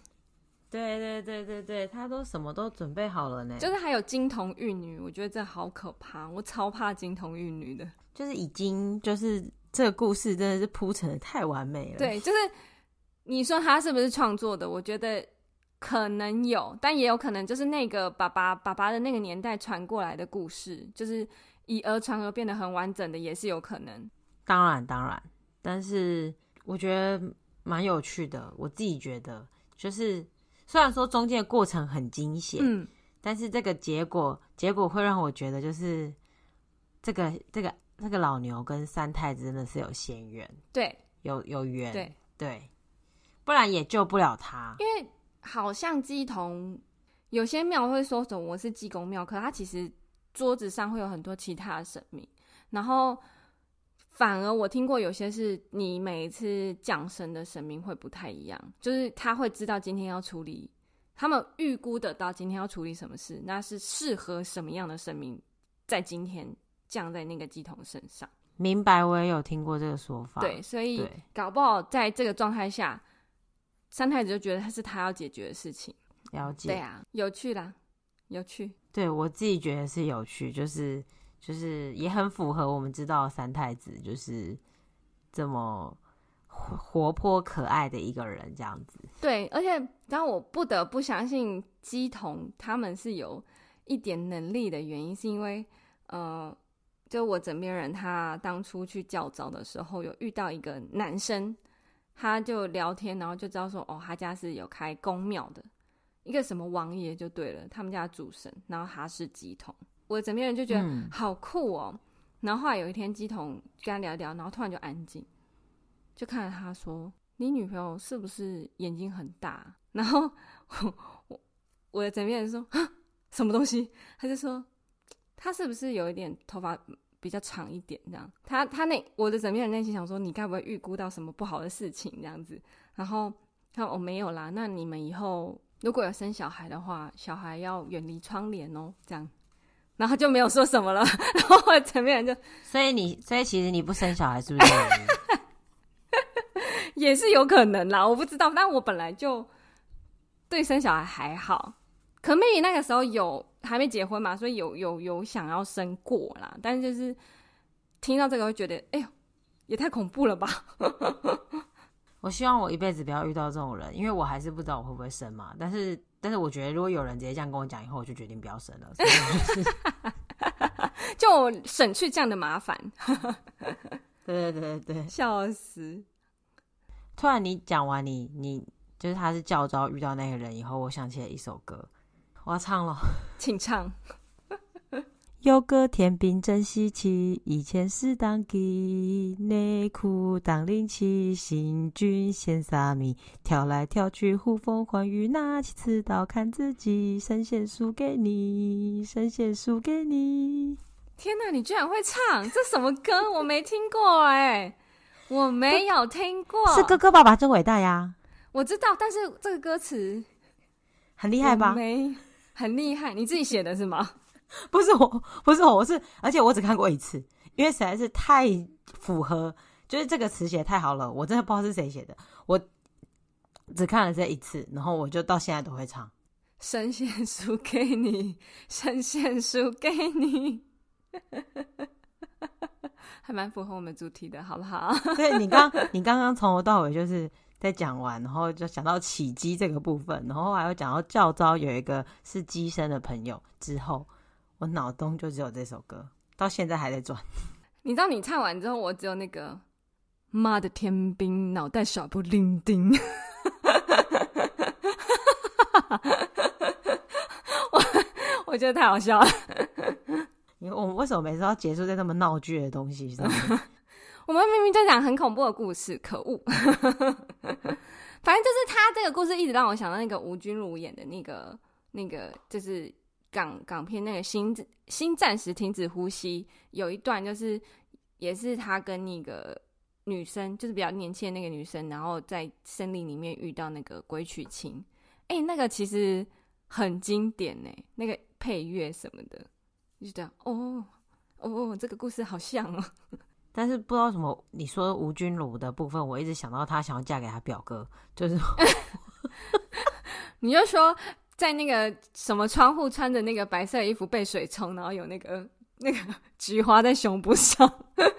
Speaker 1: 对对对对对，他都什么都准备好了呢。
Speaker 2: 就是还有金童玉女，我觉得这好可怕，我超怕金童玉女的，
Speaker 1: 就是已经就是这个故事真的是铺陈的太完美了。
Speaker 2: 对，就是你说他是不是创作的？我觉得。可能有，但也有可能就是那个爸爸爸爸的那个年代传过来的故事，就是以讹传讹变得很完整的，也是有可能。
Speaker 1: 当然，当然，但是我觉得蛮有趣的。我自己觉得，就是虽然说中间的过程很惊险，嗯，但是这个结果结果会让我觉得，就是这个这个这个老牛跟三太子真的是有仙缘，
Speaker 2: 对，
Speaker 1: 有有缘，
Speaker 2: 对
Speaker 1: 对，不然也救不了他，
Speaker 2: 因为。好像鸡同，有些庙会说什么我是济公庙，可是他其实桌子上会有很多其他的神明，然后反而我听过有些是你每一次降生的神明会不太一样，就是他会知道今天要处理，他们预估得到今天要处理什么事，那是适合什么样的神明在今天降在那个乩童身上。
Speaker 1: 明白，我也有听过这个说法。
Speaker 2: 对，所以搞不好在这个状态下。三太子就觉得他是他要解决的事情，
Speaker 1: 了解。
Speaker 2: 对啊，有趣啦，有趣。
Speaker 1: 对，我自己觉得是有趣，就是就是也很符合我们知道三太子就是这么活活泼可爱的一个人这样子。
Speaker 2: 对，而且当我不得不相信姬童他们是有一点能力的原因，是因为呃，就我枕边人他当初去教召的时候，有遇到一个男生。他就聊天，然后就知道说，哦，他家是有开宫庙的，一个什么王爷就对了，他们家主神，然后他是乩童，我枕边人就觉得好酷哦。嗯、然后后来有一天，鸡童跟他聊一聊，然后突然就安静，就看着他说：“你女朋友是不是眼睛很大？”然后我我我的枕边人说：“啊，什么东西？”他就说：“他是不是有一点头发？”比较长一点，这样。他他那我的枕边人内心想说，你该不会预估到什么不好的事情这样子？然后他说我没有啦。那你们以后如果有生小孩的话，小孩要远离窗帘哦，这样。然后就没有说什么了。[laughs] 然后我枕边人就，
Speaker 1: 所以你所以其实你不生小孩是不是？[laughs]
Speaker 2: 也是有可能啦，我不知道。但我本来就对生小孩还好，可 maybe 那个时候有。还没结婚嘛，所以有有有想要生过啦，但是就是听到这个会觉得，哎呦，也太恐怖了吧！
Speaker 1: 我希望我一辈子不要遇到这种人，因为我还是不知道我会不会生嘛。但是但是我觉得，如果有人直接这样跟我讲以后，我就决定不要生了，
Speaker 2: 就 [laughs] 省去这样的麻烦。
Speaker 1: 对对对对对，[laughs]
Speaker 2: 笑死！
Speaker 1: 突然你讲完你你就是他是教招遇到那个人以后，我想起了一首歌。我要唱了，[laughs]
Speaker 2: 请唱。
Speaker 1: 有个天兵真稀奇，以前是当机，内裤当令旗，行军献萨米，跳来跳去呼风唤雨，拿起刺刀砍自己，神仙输给你，神仙输给你。
Speaker 2: 天哪，你居然会唱这什么歌？我没听过哎、欸，我没有听过。
Speaker 1: 是哥哥爸爸真伟大呀！
Speaker 2: 我知道，但是这个歌词
Speaker 1: 很厉害吧？
Speaker 2: 没，很厉害。你自己写的是吗？[laughs]
Speaker 1: 不是我，不是我，我是，而且我只看过一次，因为实在是太符合，就是这个词写太好了，我真的不知道是谁写的，我只看了这一次，然后我就到现在都会唱。
Speaker 2: 神仙输给你，神仙输给你，[laughs] 还蛮符合我们主题的，好不好？[laughs]
Speaker 1: 对，你刚，你刚刚从头到尾就是在讲完，然后就讲到起机这个部分，然后还有讲到教招有一个是机身的朋友之后。我脑中就只有这首歌，到现在还在转。[laughs]
Speaker 2: 你知道你唱完之后，我只有那个妈的天兵，脑袋小不伶仃。[laughs] 我我觉得太好笑了。[laughs]
Speaker 1: 因为我们为什么每次要结束在那么闹剧的东西上面？
Speaker 2: 我们明明在讲很恐怖的故事，可恶！反正就是他这个故事一直让我想到那个吴君如演的那个那个，就是。港港片那个心心暂时停止呼吸，有一段就是也是他跟那个女生，就是比较年轻的那个女生，然后在森林里面遇到那个鬼娶亲，哎、欸，那个其实很经典呢，那个配乐什么的，就这样哦哦，这个故事好像哦，[laughs]
Speaker 1: 但是不知道什么，你说吴君如的部分，我一直想到她想要嫁给她表哥，就是 [laughs]
Speaker 2: 你就说。在那个什么窗户穿着那个白色衣服被水冲，然后有那个 [laughs] 那个菊花在胸部上，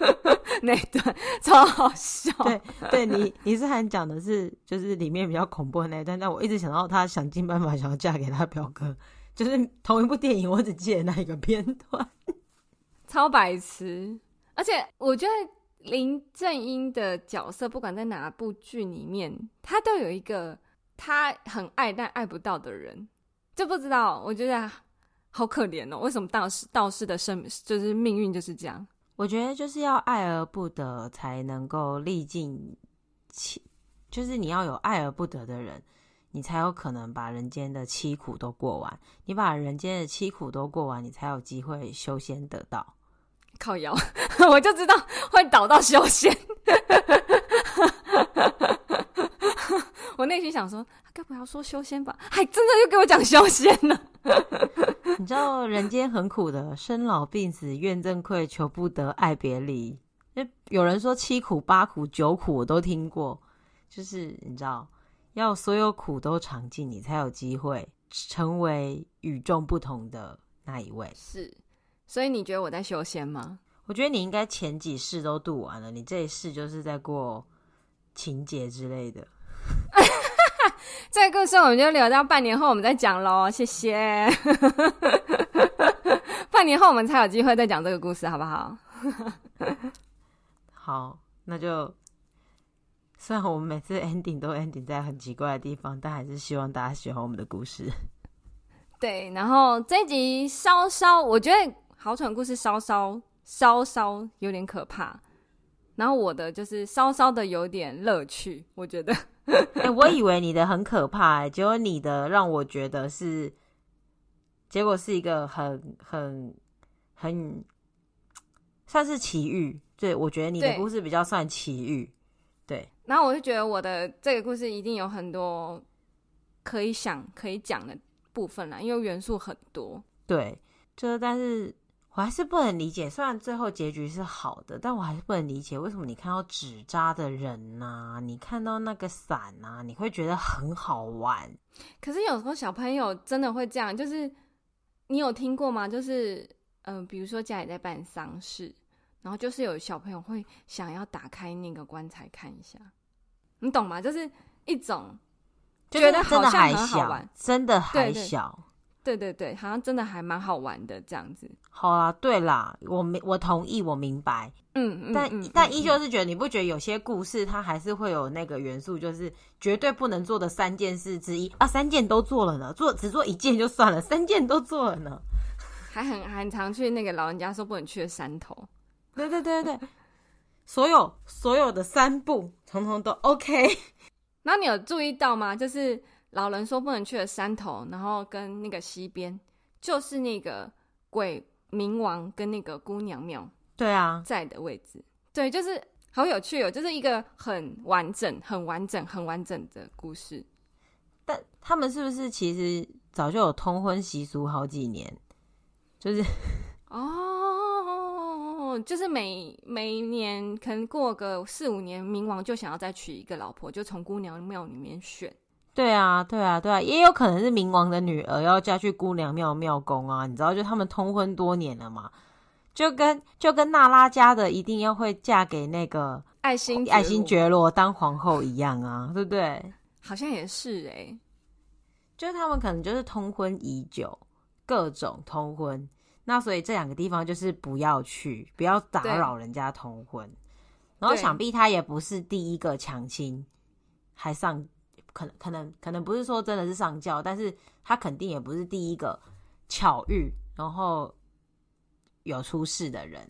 Speaker 2: [laughs] 那段超好笑。
Speaker 1: 对，对你你是还讲的是就是里面比较恐怖的那一段，但我一直想到她想尽办法想要嫁给他表哥，就是同一部电影，我只记得那一个片段，
Speaker 2: 超白痴。而且我觉得林正英的角色，不管在哪部剧里面，他都有一个。他很爱但爱不到的人，就不知道。我觉得好可怜哦。为什么道士道士的生就是命运就是这样？
Speaker 1: 我觉得就是要爱而不得，才能够历尽七，就是你要有爱而不得的人，你才有可能把人间的凄苦都过完。你把人间的凄苦都过完，你才有机会修仙得道。
Speaker 2: 靠腰，[laughs] 我就知道会倒到修仙。我内心想说，他该不要说修仙吧？还 [laughs] 真的又给我讲修仙了。[laughs]
Speaker 1: 你知道人间很苦的，生老病死、怨憎会、求不得、爱别离。有人说七苦、八苦、九苦，我都听过。就是你知道，要所有苦都尝尽，你才有机会成为与众不同的那一位。
Speaker 2: 是，所以你觉得我在修仙吗？
Speaker 1: 我觉得你应该前几世都度完了，你这一世就是在过情节之类的。[laughs]
Speaker 2: 这个故事我们就留到半年后我们再讲喽，谢谢。[laughs] 半年后我们才有机会再讲这个故事，好不好？[laughs]
Speaker 1: 好，那就虽然我们每次 ending 都 ending 在很奇怪的地方，但还是希望大家喜欢我们的故事。
Speaker 2: 对，然后这一集稍稍，我觉得好蠢故事稍稍稍稍有点可怕，然后我的就是稍稍的有点乐趣，我觉得。
Speaker 1: 欸、我以为你的很可怕，欸，结果你的让我觉得是，结果是一个很很很算是奇遇。对，我觉得你的故事比较算奇遇。对，
Speaker 2: 然后我就觉得我的这个故事一定有很多可以想可以讲的部分啦，因为元素很多。
Speaker 1: 对，就是但是。我还是不能理解，虽然最后结局是好的，但我还是不能理解为什么你看到纸扎的人呐、啊，你看到那个伞呐、啊，你会觉得很好玩。
Speaker 2: 可是有时候小朋友真的会这样，就是你有听过吗？就是嗯、呃，比如说家里在办丧事，然后就是有小朋友会想要打开那个棺材看一下，你懂吗？就是一种觉得好像很好玩，
Speaker 1: 真的还小。
Speaker 2: 对对对，好像真的还蛮好玩的这样子。
Speaker 1: 好啦，对啦，我明我同意，我明白。
Speaker 2: 嗯嗯，
Speaker 1: 但
Speaker 2: 嗯
Speaker 1: 但依旧是觉得，你不觉得有些故事它还是会有那个元素，就是绝对不能做的三件事之一啊，三件都做了呢，做只做一件就算了，三件都做了呢。
Speaker 2: 还很 [laughs] 很常去那个老人家说不能去的山头。
Speaker 1: 对对对对，所有所有的三步统统都 OK。[laughs]
Speaker 2: 那你有注意到吗？就是老人说不能去的山头，然后跟那个西边，就是那个鬼冥王跟那个姑娘庙。
Speaker 1: 对啊，
Speaker 2: 在的位置。对，就是好有趣哦，就是一个很完整、很完整、很完整的故事。
Speaker 1: 但他们是不是其实早就有通婚习俗好几年？就是
Speaker 2: 哦，就是每每一年可能过个四五年，冥王就想要再娶一个老婆，就从姑娘庙里面选。
Speaker 1: 对啊，对啊，对啊，也有可能是冥王的女儿要嫁去姑娘庙庙宫啊，你知道，就他们通婚多年了嘛，就跟就跟娜拉家的一定要会嫁给那个
Speaker 2: 爱新
Speaker 1: 爱新觉罗。当皇后一样啊，对不对？
Speaker 2: 好像也是哎、欸，
Speaker 1: 就是他们可能就是通婚已久，各种通婚，那所以这两个地方就是不要去，不要打扰人家通婚。然后想必他也不是第一个强亲，还上可能可能可能不是说真的是上轿，但是他肯定也不是第一个巧遇然后有出事的人，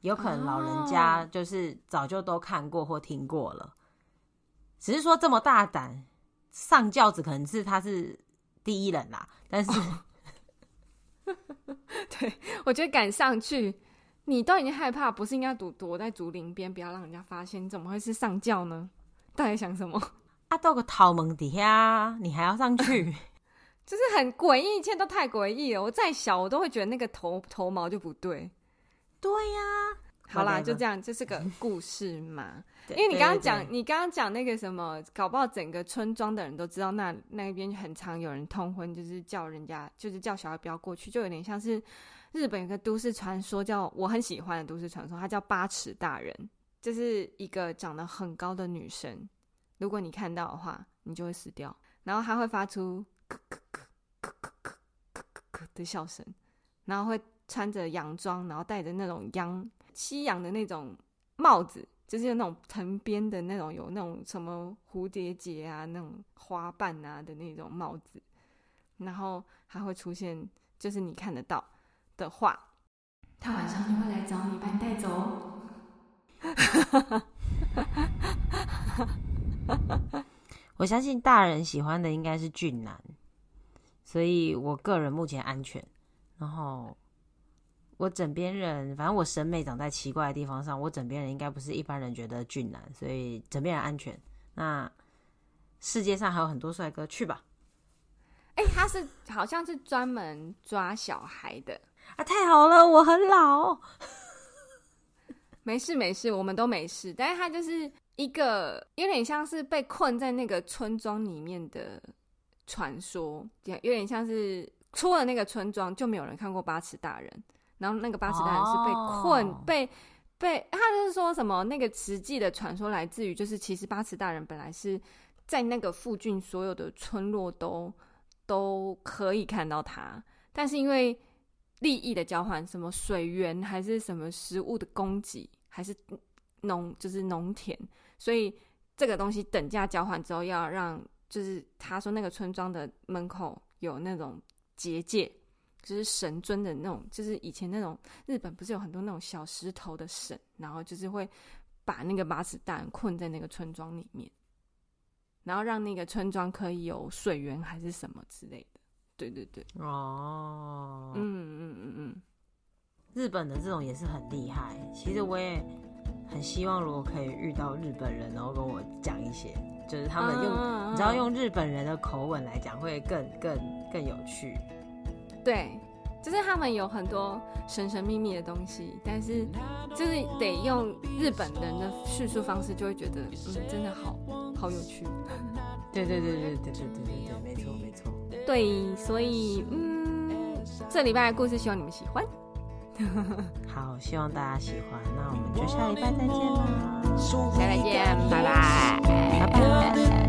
Speaker 1: 有可能老人家就是早就都看过或听过了。只是说这么大胆上轿子，可能是他是第一人啦。但是，
Speaker 2: 哦、[laughs] 对我觉得赶上去，你都已经害怕，不是应该躲躲在竹林边，不要让人家发现？你怎么会是上轿呢？到底想什么？
Speaker 1: 啊，到个桃门底下，你还要上去，[laughs]
Speaker 2: 就是很诡异，一切都太诡异了。我再小，我都会觉得那个头头毛就不对。
Speaker 1: 对呀、啊。
Speaker 2: 好啦，就这样，这是个故事嘛。[laughs] 因为你刚刚讲，你刚刚讲那个什么，搞不好整个村庄的人都知道那，那那边很常有人通婚，就是叫人家，就是叫小孩不要过去，就有点像是日本有个都市传说，叫我很喜欢的都市传说，它叫八尺大人，就是一个长得很高的女生，如果你看到的话，你就会死掉，然后它会发出咳咳咳咳咳咳咳咳的笑声，然后会穿着洋装，然后戴着那种洋。西洋的那种帽子，就是那种藤编的那种，有那种什么蝴蝶结啊、那种花瓣啊的那种帽子，然后还会出现，就是你看得到的话，他晚上就会来找你，把你带走。[laughs] [laughs]
Speaker 1: 我相信大人喜欢的应该是俊男，所以我个人目前安全。然后。我枕边人，反正我审美长在奇怪的地方上，我枕边人应该不是一般人觉得俊男，所以枕边人安全。那世界上还有很多帅哥，去吧。
Speaker 2: 哎、欸，他是好像是专门抓小孩的
Speaker 1: 啊！太好了，我很老，[laughs]
Speaker 2: 没事没事，我们都没事。但是他就是一个有点像是被困在那个村庄里面的传说，有点像是出了那个村庄就没有人看过八尺大人。然后那个八尺大人是被困，oh. 被被，他就是说什么那个实际的传说来自于，就是其实八尺大人本来是在那个附近所有的村落都都可以看到他，但是因为利益的交换，什么水源还是什么食物的供给，还是农就是农田，所以这个东西等价交换之后，要让就是他说那个村庄的门口有那种结界。就是神尊的那种，就是以前那种日本不是有很多那种小石头的神，然后就是会把那个八尺大人困在那个村庄里面，然后让那个村庄可以有水源还是什么之类的。对对对，
Speaker 1: 哦，
Speaker 2: 嗯嗯嗯嗯，
Speaker 1: 日本的这种也是很厉害。其实我也很希望，如果可以遇到日本人，然后跟我讲一些，就是他们用，啊、你知道用日本人的口吻来讲，会更更更有趣。
Speaker 2: 对，就是他们有很多神神秘秘的东西，但是就是得用日本人的叙述方式，就会觉得嗯，真的好好有趣。
Speaker 1: 对对对对对对对对对，没错没错。
Speaker 2: 对，所以嗯，这礼拜的故事希望你们喜欢。[laughs]
Speaker 1: 好，希望大家喜欢。那我们就下礼拜再见啦，
Speaker 2: 下礼拜见，拜拜，拜拜。